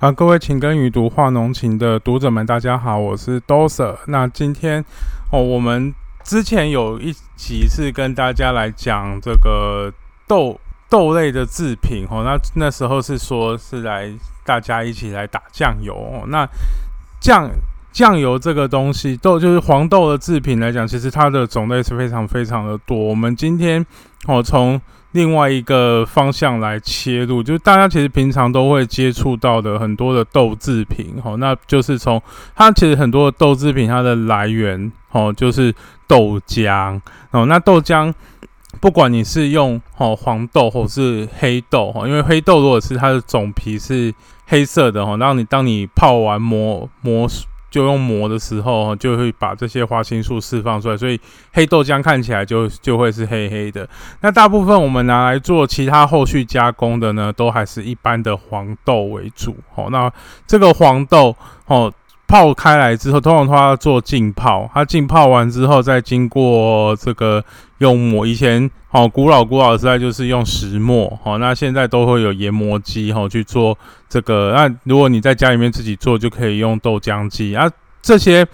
啊，各位情根与读画浓情的读者们，大家好，我是 Doser。那今天哦，我们之前有一集是跟大家来讲这个豆豆类的制品哦，那那时候是说是来大家一起来打酱油哦。那酱酱油这个东西，豆就是黄豆的制品来讲，其实它的种类是非常非常的多。我们今天哦从另外一个方向来切入，就是大家其实平常都会接触到的很多的豆制品，哦，那就是从它其实很多的豆制品，它的来源，哦，就是豆浆，哦，那豆浆不管你是用哦黄豆或是黑豆，哈，因为黑豆如果是它的种皮是黑色的，哈，然后你当你泡完磨磨。就用磨的时候，就会把这些花青素释放出来，所以黑豆浆看起来就就会是黑黑的。那大部分我们拿来做其他后续加工的呢，都还是一般的黄豆为主。好，那这个黄豆，哦。泡开来之后，通常它要做浸泡，它浸泡完之后，再经过这个用磨。以前哦，古老古老时代就是用石磨，哦，那现在都会有研磨机，哈，去做这个。那如果你在家里面自己做，就可以用豆浆机啊。这些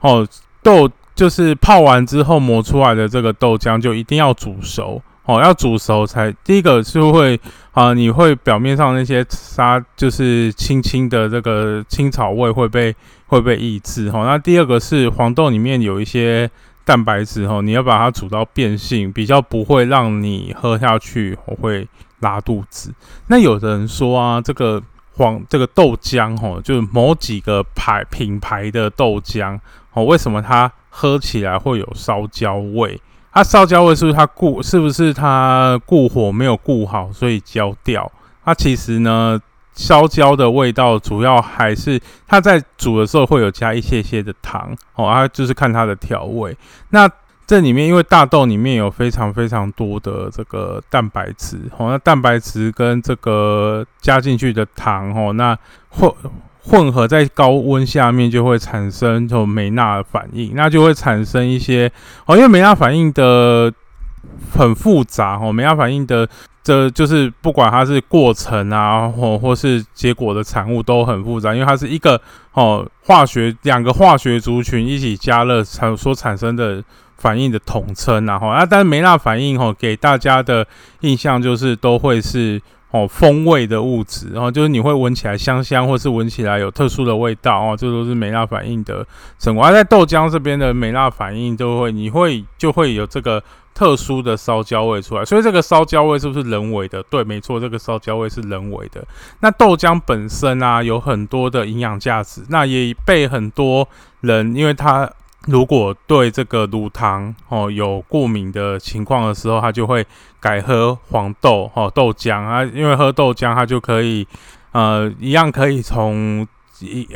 哦豆就是泡完之后磨出来的这个豆浆，就一定要煮熟。哦，要煮熟才第一个是会啊，你会表面上那些沙就是轻轻的这个青草味会被会被抑制哈。那第二个是黄豆里面有一些蛋白质哈，你要把它煮到变性，比较不会让你喝下去我会拉肚子。那有的人说啊，这个黄这个豆浆哈，就是某几个牌品牌的豆浆哦，为什么它喝起来会有烧焦味？它烧焦味是不是它固是不是它固火没有固好，所以焦掉？它其实呢，烧焦的味道主要还是它在煮的时候会有加一些些的糖哦，它就是看它的调味。那这里面因为大豆里面有非常非常多的这个蛋白质哦，那蛋白质跟这个加进去的糖哦，那或。混合在高温下面就会产生这种美纳反应，那就会产生一些哦，因为美纳反应的很复杂哦，美纳反应的这就是不管它是过程啊，或或是结果的产物都很复杂，因为它是一个哦化学两个化学族群一起加热产所产生的反应的统称，然后啊，但是美纳反应哦给大家的印象就是都会是。哦，风味的物质，然后就是你会闻起来香香，或是闻起来有特殊的味道哦，这都是美纳反应的成果。而在豆浆这边的美纳反应，都会你会就会有这个特殊的烧焦味出来。所以这个烧焦味是不是人为的？对，没错，这个烧焦味是人为的。那豆浆本身啊，有很多的营养价值，那也被很多人，因为它。如果对这个乳糖哦有过敏的情况的时候，他就会改喝黄豆哦豆浆啊，因为喝豆浆，它就可以呃一样可以从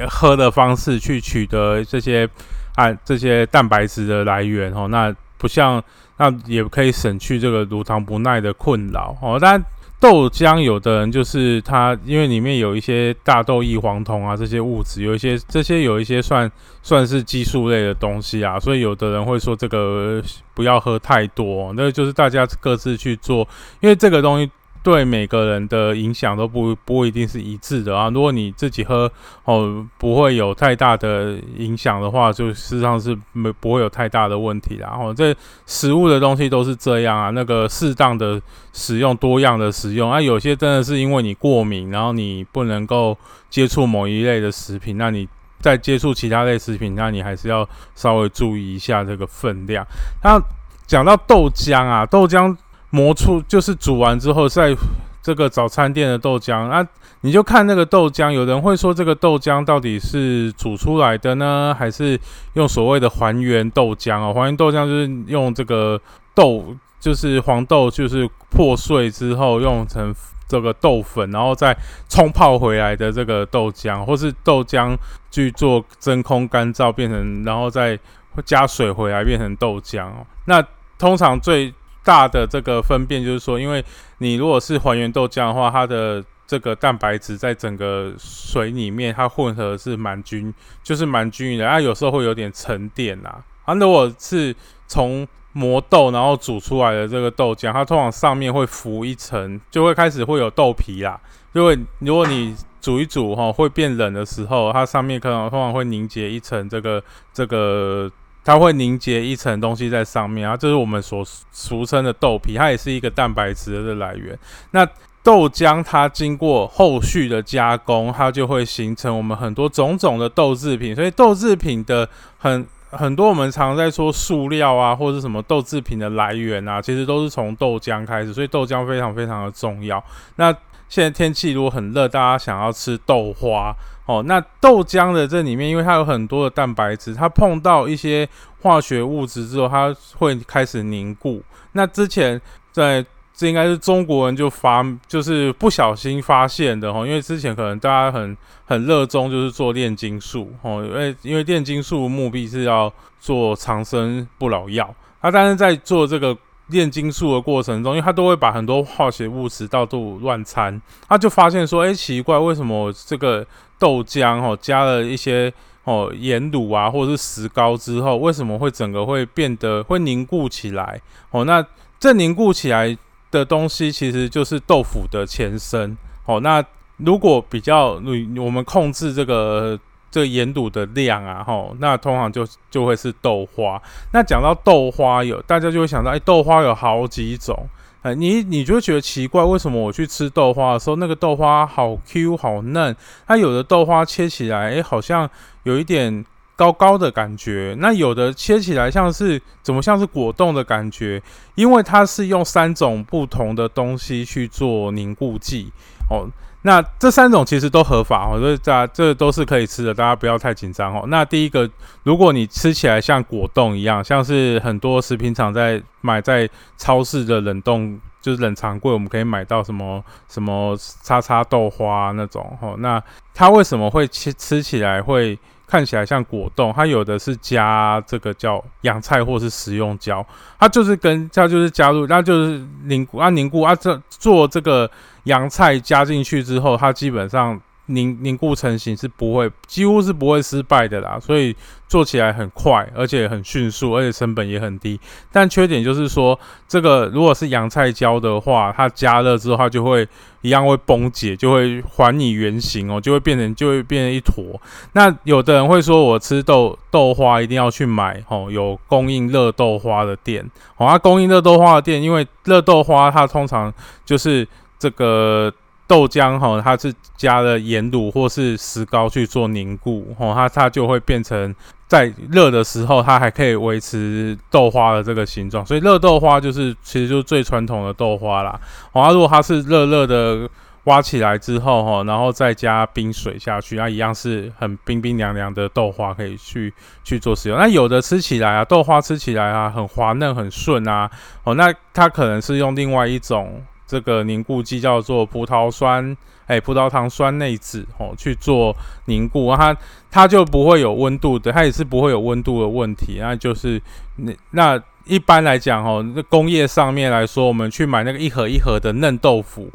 喝的方式去取得这些啊这些蛋白质的来源哦，那不像那也可以省去这个乳糖不耐的困扰哦，但。豆浆有的人就是它，因为里面有一些大豆异黄酮啊，这些物质有一些，这些有一些算算是激素类的东西啊，所以有的人会说这个不要喝太多，那就是大家各自去做，因为这个东西。对每个人的影响都不不一定是一致的啊。如果你自己喝哦，不会有太大的影响的话，就事实上是没不会有太大的问题啦。然后这食物的东西都是这样啊，那个适当的使用，多样的使用啊。有些真的是因为你过敏，然后你不能够接触某一类的食品，那你在接触其他类食品，那你还是要稍微注意一下这个分量。那讲到豆浆啊，豆浆。磨出就是煮完之后，在这个早餐店的豆浆啊，你就看那个豆浆。有人会说，这个豆浆到底是煮出来的呢，还是用所谓的还原豆浆啊？还原豆浆就是用这个豆，就是黄豆，就是破碎之后用成这个豆粉，然后再冲泡回来的这个豆浆，或是豆浆去做真空干燥变成，然后再加水回来变成豆浆。那通常最大的这个分辨就是说，因为你如果是还原豆浆的话，它的这个蛋白质在整个水里面，它混合是蛮均，就是蛮均匀的。它有时候会有点沉淀呐。啊，如果是从磨豆然后煮出来的这个豆浆，它通常上面会浮一层，就会开始会有豆皮啦。因为如果你煮一煮哈，会变冷的时候，它上面可能通常会凝结一层这个这个，它会凝结一层东西在上面啊，这是我们所俗称的豆皮，它也是一个蛋白质的来源。那豆浆它经过后续的加工，它就会形成我们很多种种的豆制品，所以豆制品的很。很多我们常在说塑料啊，或者什么豆制品的来源啊，其实都是从豆浆开始，所以豆浆非常非常的重要。那现在天气如果很热，大家想要吃豆花哦，那豆浆的这里面，因为它有很多的蛋白质，它碰到一些化学物质之后，它会开始凝固。那之前在这应该是中国人就发，就是不小心发现的哈，因为之前可能大家很很热衷就是做炼金术哦，因为因为炼金术目的是要做长生不老药，他但是在做这个炼金术的过程中，因为他都会把很多化学物质到处乱掺，他就发现说，哎，奇怪，为什么这个豆浆哦加了一些哦盐卤啊或者是石膏之后，为什么会整个会变得会凝固起来哦？那这凝固起来。的东西其实就是豆腐的前身哦。那如果比较，我们控制这个这个盐卤的量啊，吼，那通常就就会是豆花。那讲到豆花，有大家就会想到，哎，豆花有好几种，哎，你你就觉得奇怪，为什么我去吃豆花的时候，那个豆花好 Q 好嫩，它有的豆花切起来，哎，好像有一点。高高的感觉，那有的切起来像是怎么像是果冻的感觉，因为它是用三种不同的东西去做凝固剂哦。那这三种其实都合法哦，所以大家这都是可以吃的，大家不要太紧张哦。那第一个，如果你吃起来像果冻一样，像是很多食品厂在买在超市的冷冻就是冷藏柜，我们可以买到什么什么叉叉豆花那种哦。那它为什么会吃吃起来会？看起来像果冻，它有的是加这个叫洋菜或是食用胶，它就是跟它就是加入，那就是凝固啊凝固啊，这做这个洋菜加进去之后，它基本上。凝凝固成型是不会，几乎是不会失败的啦，所以做起来很快，而且很迅速，而且成本也很低。但缺点就是说，这个如果是洋菜胶的话，它加热之后，它就会一样会崩解，就会还你原形哦，就会变成就会变成一坨。那有的人会说，我吃豆豆花一定要去买哦，有供应热豆花的店哦，它供应热豆花的店，因为热豆花它通常就是这个。豆浆哈，它是加了盐卤或是石膏去做凝固，哈，它它就会变成在热的时候，它还可以维持豆花的这个形状。所以热豆花就是其实就是最传统的豆花啦。好，如果它是热热的挖起来之后，哈，然后再加冰水下去，那一样是很冰冰凉凉的豆花可以去去做使用。那有的吃起来啊，豆花吃起来啊，很滑嫩很顺啊，哦，那它可能是用另外一种。这个凝固剂叫做葡萄酸，哎，葡萄糖酸内酯哦，去做凝固，它它就不会有温度的，它也是不会有温度的问题。那就是那那一般来讲哦，那工业上面来说，我们去买那个一盒一盒的嫩豆腐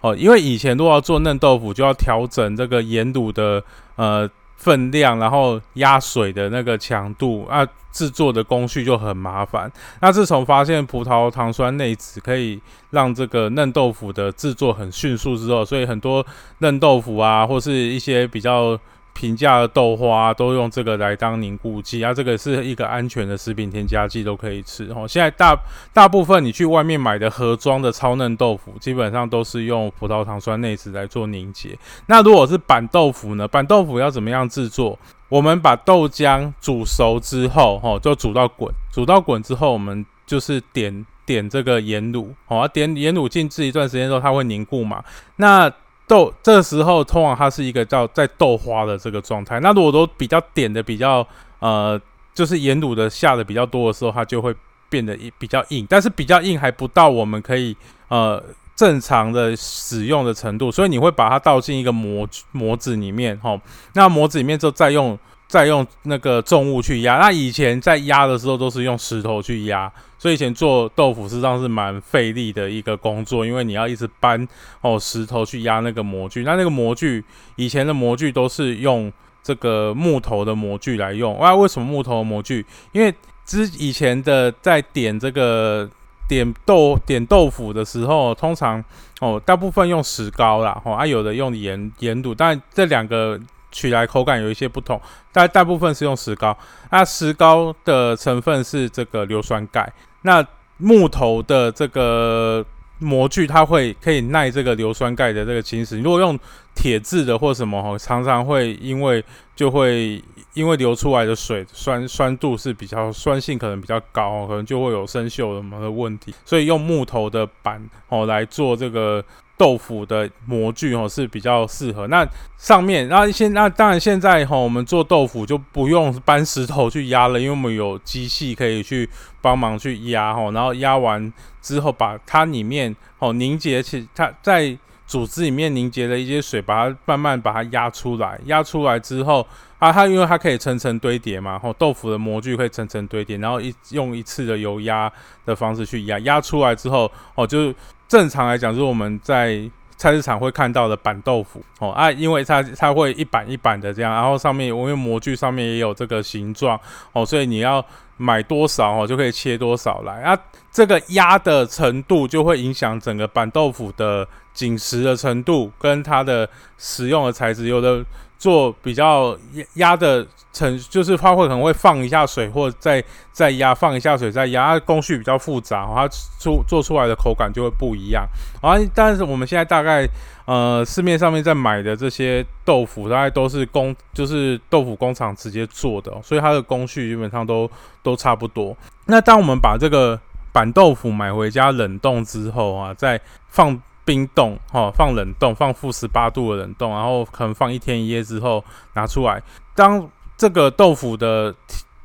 哦，因为以前如果要做嫩豆腐，就要调整这个盐卤的呃。分量，然后压水的那个强度啊，制作的工序就很麻烦。那自从发现葡萄糖酸内酯可以让这个嫩豆腐的制作很迅速之后，所以很多嫩豆腐啊，或是一些比较。平价的豆花都用这个来当凝固剂啊，这个是一个安全的食品添加剂，都可以吃哦。现在大大部分你去外面买的盒装的超嫩豆腐，基本上都是用葡萄糖酸内酯来做凝结。那如果是板豆腐呢？板豆腐要怎么样制作？我们把豆浆煮熟之后，吼，就煮到滚，煮到滚之后，我们就是点点这个盐卤，哦，点盐卤静置一段时间之后，它会凝固嘛？那豆这时候通常它是一个叫在豆花的这个状态。那如果都比较点的比较呃，就是盐卤的下的比较多的时候，它就会变得比较硬。但是比较硬还不到我们可以呃正常的使用的程度，所以你会把它倒进一个模模子里面哈。那模子里面就再用。再用那个重物去压，那以前在压的时候都是用石头去压，所以以前做豆腐实际上是蛮费力的一个工作，因为你要一直搬哦石头去压那个模具。那那个模具以前的模具都是用这个木头的模具来用。啊，为什么木头的模具？因为之以前的在点这个点豆点豆腐的时候，通常哦，大部分用石膏啦，哦，啊，有的用盐盐卤，但这两个取来口感有一些不同，但大部分是用石膏。那石膏的成分是这个硫酸钙，那木头的这个。模具它会可以耐这个硫酸钙的这个侵蚀。如果用铁质的或什么，常常会因为就会因为流出来的水酸酸度是比较酸性，可能比较高，可能就会有生锈什么的问题。所以用木头的板哦来做这个。豆腐的模具哦是比较适合。那上面，那现那当然现在哈，我们做豆腐就不用搬石头去压了，因为我们有机器可以去帮忙去压哈。然后压完之后，把它里面哦凝结起，它在组织里面凝结的一些水，把它慢慢把它压出来。压出来之后啊，它因为它可以层层堆叠嘛，后豆腐的模具会层层堆叠，然后一用一次的油压的方式去压，压出来之后哦就。正常来讲，是我们在菜市场会看到的板豆腐哦啊，因为它它会一板一板的这样，然后上面因为模具上面也有这个形状哦，所以你要买多少哦，就可以切多少来啊。这个压的程度就会影响整个板豆腐的紧实的程度跟它的使用的材质，有的。做比较压的成，就是它会可能会放一下水，或再再压，放一下水再压，工序比较复杂，它出做出来的口感就会不一样。啊，但是我们现在大概呃市面上面在买的这些豆腐，大概都是工，就是豆腐工厂直接做的，所以它的工序基本上都都差不多。那当我们把这个板豆腐买回家冷冻之后啊，再放。冰冻，哈，放冷冻，放负十八度的冷冻，然后可能放一天一夜之后拿出来。当这个豆腐的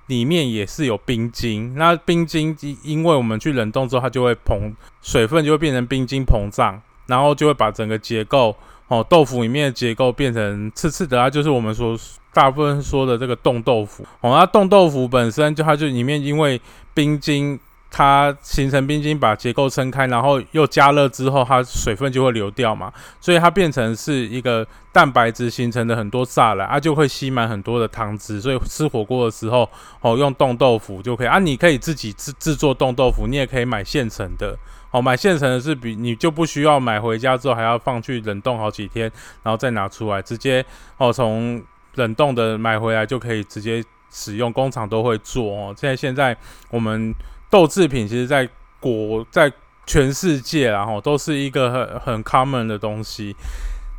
里面也是有冰晶，那冰晶因为我们去冷冻之后，它就会膨，水分就会变成冰晶膨胀，然后就会把整个结构，哦，豆腐里面的结构变成刺刺的，它就是我们说大部分说的这个冻豆腐。哦，那冻豆腐本身就它就里面因为冰晶。它形成冰晶，把结构撑开，然后又加热之后，它水分就会流掉嘛，所以它变成是一个蛋白质形成的很多栅栏，它就会吸满很多的汤汁，所以吃火锅的时候，哦，用冻豆腐就可以啊。你可以自己制制作冻豆腐，你也可以买现成的，哦，买现成的是比你就不需要买回家之后还要放去冷冻好几天，然后再拿出来，直接哦从冷冻的买回来就可以直接使用，工厂都会做哦。现在现在我们。豆制品其实，在国在全世界，然后都是一个很很 common 的东西。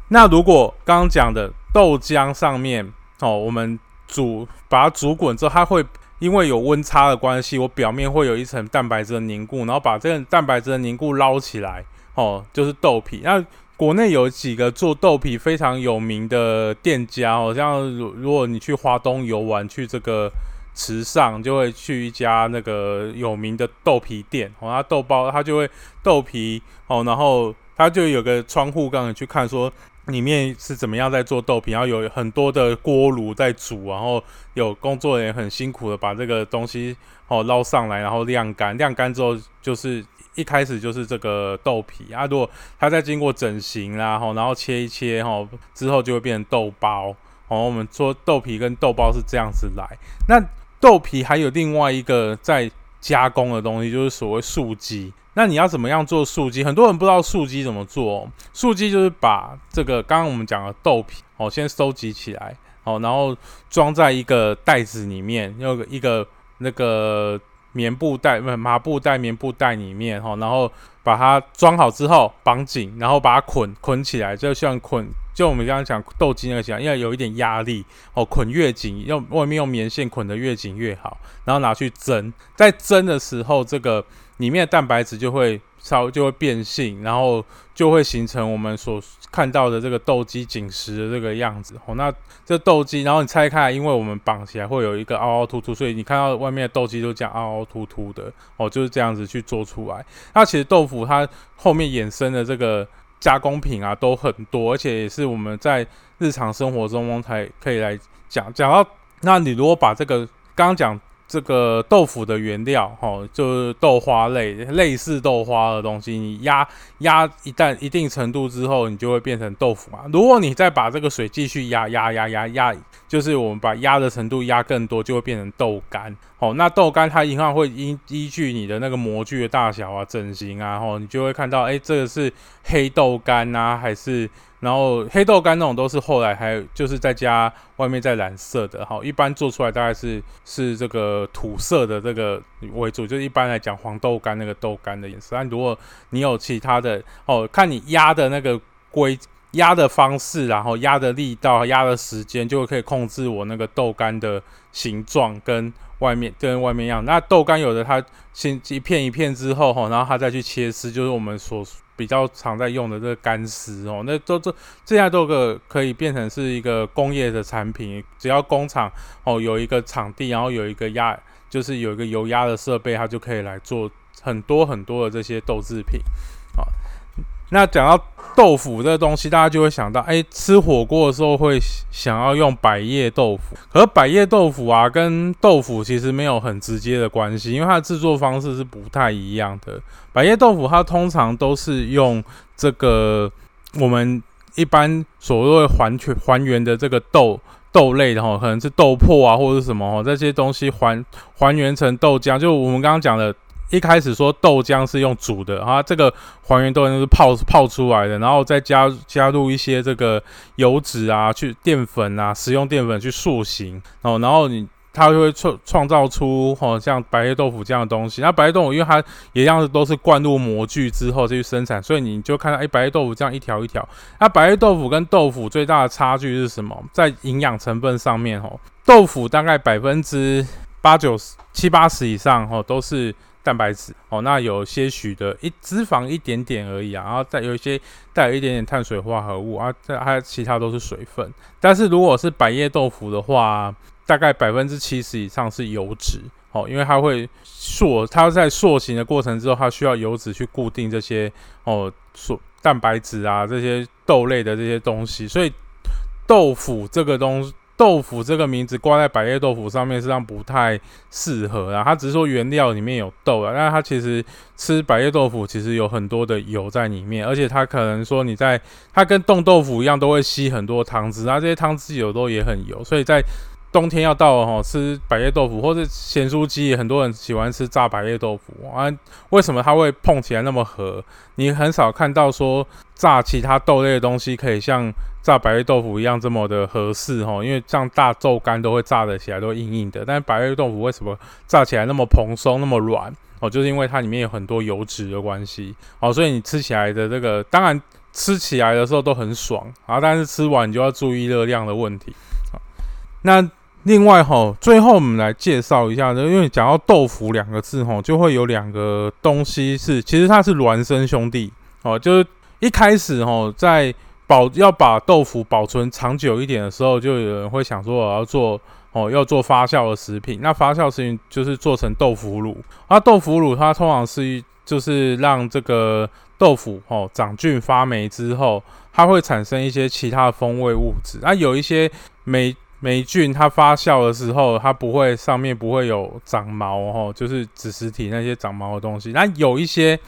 那如果刚刚讲的豆浆上面，哦，我们煮把它煮滚之后，它会因为有温差的关系，我表面会有一层蛋白质的凝固，然后把这个蛋白质的凝固捞起来，哦，就是豆皮。那国内有几个做豆皮非常有名的店家，哦，像如如果你去华东游玩，去这个。池上就会去一家那个有名的豆皮店，哦，他豆包他就会豆皮哦，然后他就有个窗户，刚你去看说里面是怎么样在做豆皮，然后有很多的锅炉在煮，然后有工作人员很辛苦的把这个东西哦捞上来，然后晾干，晾干之后就是一开始就是这个豆皮啊，如果它再经过整形啦，吼，然后切一切吼，之后就会变成豆包，哦，我们说豆皮跟豆包是这样子来，那。豆皮还有另外一个在加工的东西，就是所谓素鸡。那你要怎么样做素鸡？很多人不知道素鸡怎么做。素鸡就是把这个刚刚我们讲的豆皮哦，先收集起来哦，然后装在一个袋子里面，用一个那个棉布袋、不是麻布袋、棉布袋里面哈，然后把它装好之后绑紧，然后把它捆捆起来，就像捆。就我们刚刚讲豆筋那个讲，因为有一点压力哦，捆越紧，用外面用棉线捆得越紧越好，然后拿去蒸，在蒸的时候，这个里面的蛋白质就会稍微就会变性，然后就会形成我们所看到的这个豆鸡紧实的这个样子哦。那这豆鸡，然后你拆开，因为我们绑起来会有一个凹凹凸凸，所以你看到外面的豆鸡都这样凹凹凸凸的哦，就是这样子去做出来。那其实豆腐它后面衍生的这个。加工品啊都很多，而且也是我们在日常生活中才可以来讲讲到。那你如果把这个刚刚讲这个豆腐的原料，哈，就是豆花类类似豆花的东西，你压压一旦一定程度之后，你就会变成豆腐嘛。如果你再把这个水继续压压压压压，就是我们把压的程度压更多，就会变成豆干。哦，那豆干它一样会依依据你的那个模具的大小啊、整形啊，吼，你就会看到，哎，这个是黑豆干啊，还是？然后黑豆干那种都是后来还就是在加外面再染色的，哈，一般做出来大概是是这个土色的这个为主，就一般来讲黄豆干那个豆干的颜色。但如果你有其他的哦，看你压的那个规压的方式，然后压的力道、压的时间，就可以控制我那个豆干的形状跟外面跟外面一样。那豆干有的它先一片一片之后，哈，然后它再去切丝，就是我们所。比较常在用的这个干丝哦，那都这这样都个可以变成是一个工业的产品，只要工厂哦有一个场地，然后有一个压，就是有一个油压的设备，它就可以来做很多很多的这些豆制品。好，那讲到。豆腐这个东西，大家就会想到，哎，吃火锅的时候会想要用百叶豆腐。可是百叶豆腐啊，跟豆腐其实没有很直接的关系，因为它的制作方式是不太一样的。百叶豆腐它通常都是用这个我们一般所谓还全还原的这个豆豆类的哈，可能是豆粕啊或者是什么哦，这些东西还还原成豆浆，就我们刚刚讲的。一开始说豆浆是用煮的，啊，这个还原豆浆是泡泡出来的，然后再加加入一些这个油脂啊，去淀粉啊，食用淀粉去塑形，哦，然后你它就会创创造出哦像白叶豆腐这样的东西。那白叶豆腐因为它也一样都是灌入模具之后再去生产，所以你就看到哎白叶豆腐这样一条一条。那白叶豆腐跟豆腐最大的差距是什么？在营养成分上面哦，豆腐大概百分之八九十七八十以上哦都是。蛋白质哦，那有些许的一脂肪一点点而已啊，然后再有一些带有一点点碳水化合物啊，这还有其他都是水分。但是如果是百叶豆腐的话，大概百分之七十以上是油脂哦，因为它会塑，它在塑形的过程之后，它需要油脂去固定这些哦，塑蛋白质啊这些豆类的这些东西，所以豆腐这个东。豆腐这个名字挂在百叶豆腐上面，实际上不太适合啊。它只是说原料里面有豆啊，但它其实吃百叶豆腐其实有很多的油在里面，而且它可能说你在它跟冻豆腐一样，都会吸很多汤汁啊。这些汤汁有时候也很油，所以在冬天要到了哈，吃百叶豆腐或者咸酥鸡，很多人喜欢吃炸百叶豆腐啊。为什么它会碰起来那么合？你很少看到说炸其他豆类的东西可以像。炸白叶豆腐一样这么的合适哈，因为像大豆干都会炸得起来都硬硬的，但是白叶豆腐为什么炸起来那么蓬松那么软哦？就是因为它里面有很多油脂的关系哦，所以你吃起来的这个当然吃起来的时候都很爽啊，但是吃完你就要注意热量的问题。那另外哈，最后我们来介绍一下，因为讲到豆腐两个字哈，就会有两个东西是其实它是孪生兄弟哦，就是一开始哈在。保要把豆腐保存长久一点的时候，就有人会想说我要做哦，要做发酵的食品。那发酵食品就是做成豆腐乳。那豆腐乳它通常是就是让这个豆腐哦长菌发霉之后，它会产生一些其他的风味物质。那有一些霉霉菌它发酵的时候，它不会上面不会有长毛哦，就是子实体那些长毛的东西。那有一些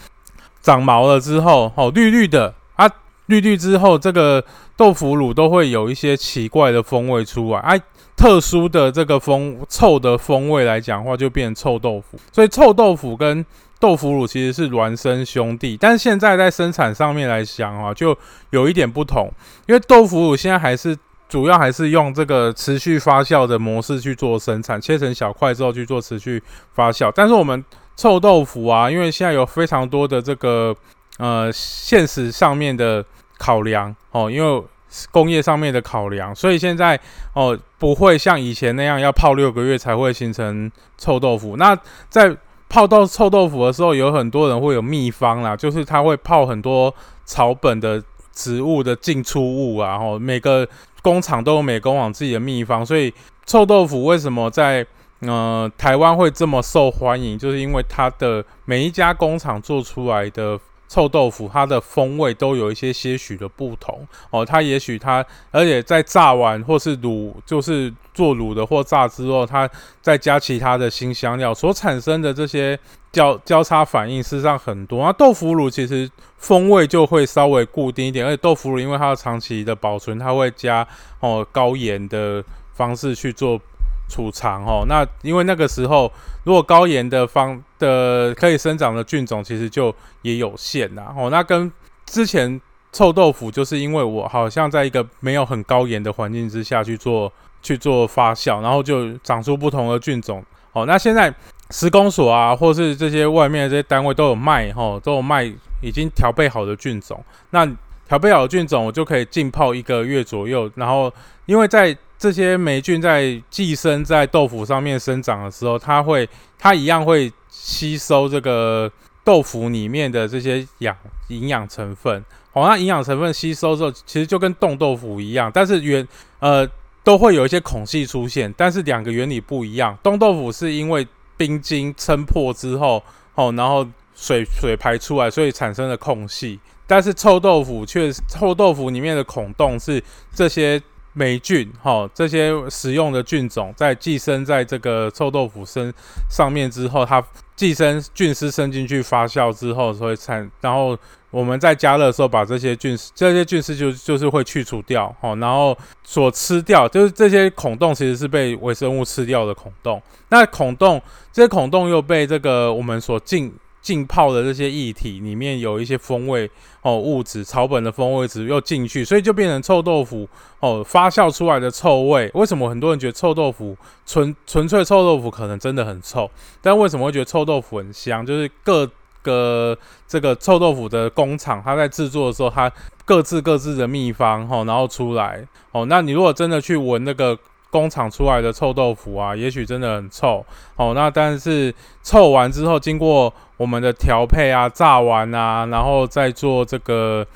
长毛了之后哦，绿绿的。啊绿绿之后，这个豆腐乳都会有一些奇怪的风味出来，哎，特殊的这个风臭的风味来讲话，就变成臭豆腐。所以臭豆腐跟豆腐乳其实是孪生兄弟，但是现在在生产上面来讲啊，就有一点不同，因为豆腐乳现在还是主要还是用这个持续发酵的模式去做生产，切成小块之后去做持续发酵。但是我们臭豆腐啊，因为现在有非常多的这个呃现实上面的。考量哦，因为工业上面的考量，所以现在哦不会像以前那样要泡六个月才会形成臭豆腐。那在泡到臭豆腐的时候，有很多人会有秘方啦，就是他会泡很多草本的植物的进出物啊。然后每个工厂都有美工网自己的秘方，所以臭豆腐为什么在呃台湾会这么受欢迎，就是因为它的每一家工厂做出来的。臭豆腐，它的风味都有一些些许的不同哦。它也许它，而且在炸完或是卤，就是做卤的或炸之后，它再加其他的新香料所产生的这些交交叉反应，事实上很多。那豆腐乳其实风味就会稍微固定一点，而且豆腐乳因为它要长期的保存，它会加哦高盐的方式去做。储藏哦，那因为那个时候，如果高盐的方的可以生长的菌种其实就也有限呐哦，那跟之前臭豆腐就是因为我好像在一个没有很高盐的环境之下去做去做发酵，然后就长出不同的菌种哦。那现在施工所啊，或是这些外面这些单位都有卖哈，都有卖已经调配好的菌种。那调配好的菌种，我就可以浸泡一个月左右，然后因为在这些霉菌在寄生在豆腐上面生长的时候，它会，它一样会吸收这个豆腐里面的这些养营养成分。哦，那营养成分吸收之后，其实就跟冻豆腐一样，但是原呃都会有一些孔隙出现，但是两个原理不一样。冻豆腐是因为冰晶撑破之后，哦，然后水水排出来，所以产生了空隙。但是臭豆腐却臭豆腐里面的孔洞是这些。霉菌，哈，这些使用的菌种在寄生在这个臭豆腐身上面之后，它寄生菌丝伸进去发酵之后，所以产，然后我们在加热的时候把这些菌丝，这些菌丝就就是会去除掉，哈，然后所吃掉就是这些孔洞其实是被微生物吃掉的孔洞，那孔洞这些孔洞又被这个我们所进。浸泡的这些液体里面有一些风味哦物质，草本的风味值又进去，所以就变成臭豆腐哦发酵出来的臭味。为什么很多人觉得臭豆腐纯 纯粹臭豆腐可能真的很臭？但为什么会觉得臭豆腐很香？就是各个这个臭豆腐的工厂，它在制作的时候，它各自各自的秘方哦，然后出来哦。那你如果真的去闻那个。工厂出来的臭豆腐啊，也许真的很臭哦。那但是臭完之后，经过我们的调配啊、炸完啊，然后再做这个，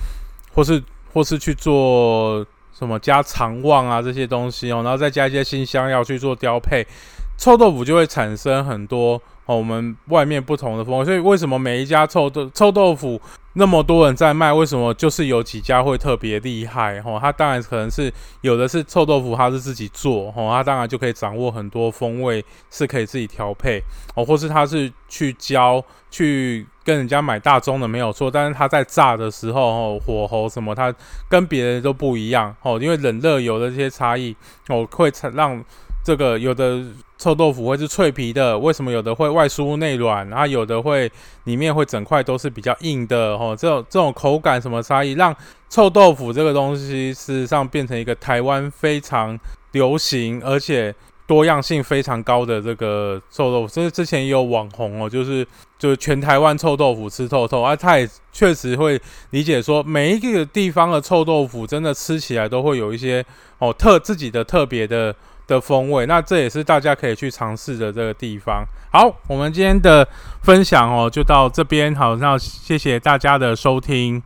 或是或是去做什么加肠旺啊这些东西哦，然后再加一些新香料去做调配，臭豆腐就会产生很多哦。我们外面不同的风味，所以为什么每一家臭豆臭豆腐那么多人在卖？为什么就是有几家会特别厉害？哈，它当然可能是有的是臭豆腐，他是自己做，哈，它当然就可以掌握很多风味，是可以自己调配，哦，或是他是去教去跟人家买大宗的没有错，但是他在炸的时候，哦，火候什么，他跟别人都不一样，哦，因为冷热油的这些差异，哦，会让这个有的。臭豆腐会是脆皮的，为什么有的会外酥内软，然后有的会里面会整块都是比较硬的哦。这种这种口感什么差异，让臭豆腐这个东西事实上变成一个台湾非常流行而且多样性非常高的这个臭豆腐。这是之前也有网红哦，就是就是全台湾臭豆腐吃透透啊，他也确实会理解说每一个地方的臭豆腐真的吃起来都会有一些哦特自己的特别的。的风味，那这也是大家可以去尝试的这个地方。好，我们今天的分享哦，就到这边。好，那谢谢大家的收听。